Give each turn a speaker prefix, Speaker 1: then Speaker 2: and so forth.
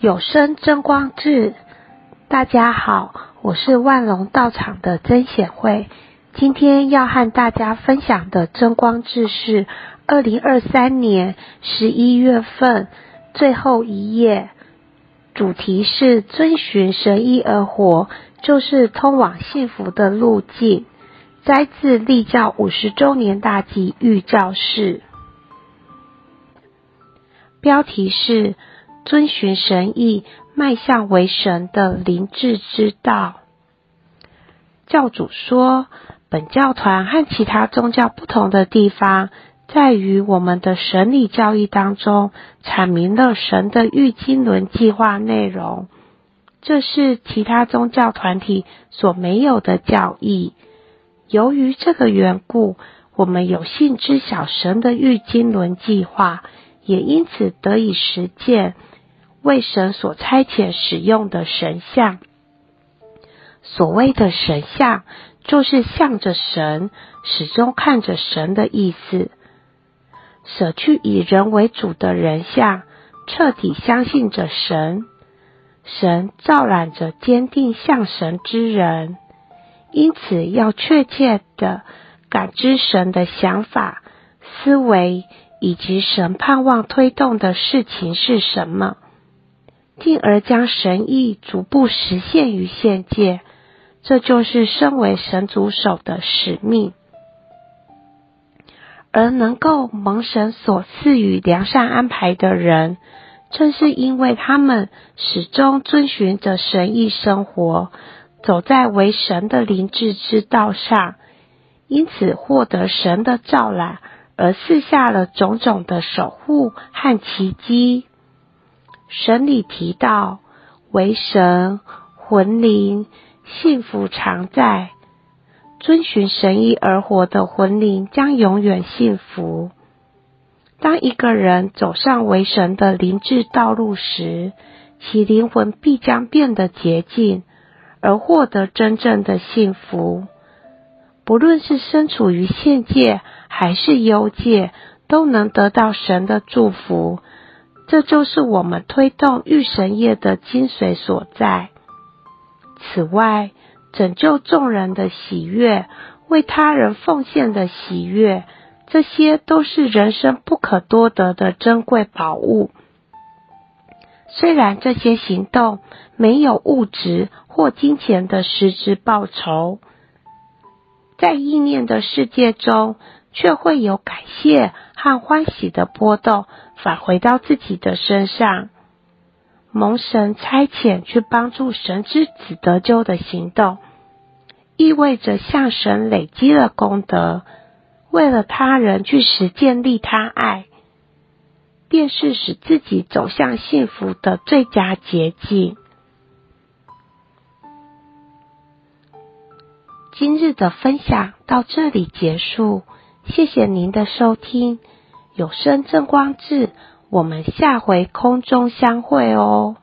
Speaker 1: 有声真光志，大家好，我是万隆道场的曾显慧。今天要和大家分享的真光志是二零二三年十一月份最后一页，主题是遵循神意而活，就是通往幸福的路径。摘自立教五十周年大祭御教示，标题是。遵循神意，迈向为神的灵智之道。教主说，本教团和其他宗教不同的地方，在于我们的神理教义当中，阐明了神的御经纶计划内容，这是其他宗教团体所没有的教义。由于这个缘故，我们有幸知晓神的御经纶计划，也因此得以实践。为神所差遣使用的神像，所谓的神像，就是向着神，始终看着神的意思。舍去以人为主的人像，彻底相信着神。神照染着坚定向神之人，因此要确切地感知神的想法、思维，以及神盼望推动的事情是什么。进而将神意逐步实现于现界，这就是身为神组手的使命。而能够蒙神所赐予良善安排的人，正是因为他们始终遵循着神意生活，走在为神的灵智之道上，因此获得神的照览，而赐下了种种的守护和奇迹。神里提到，为神魂灵幸福常在，遵循神意而活的魂灵将永远幸福。当一个人走上为神的灵智道路时，其灵魂必将变得洁净，而获得真正的幸福。不论是身处于现界还是幽界，都能得到神的祝福。这就是我们推动御神业的精髓所在。此外，拯救众人的喜悦，为他人奉献的喜悦，这些都是人生不可多得的珍贵宝物。虽然这些行动没有物质或金钱的实质报酬，在意念的世界中，却会有感谢和欢喜的波动返回到自己的身上。蒙神差遣去帮助神之子得救的行动，意味着向神累积了功德，为了他人去实践利他爱，便是使自己走向幸福的最佳捷径。今日的分享到这里结束。谢谢您的收听，有生正光志，我们下回空中相会哦。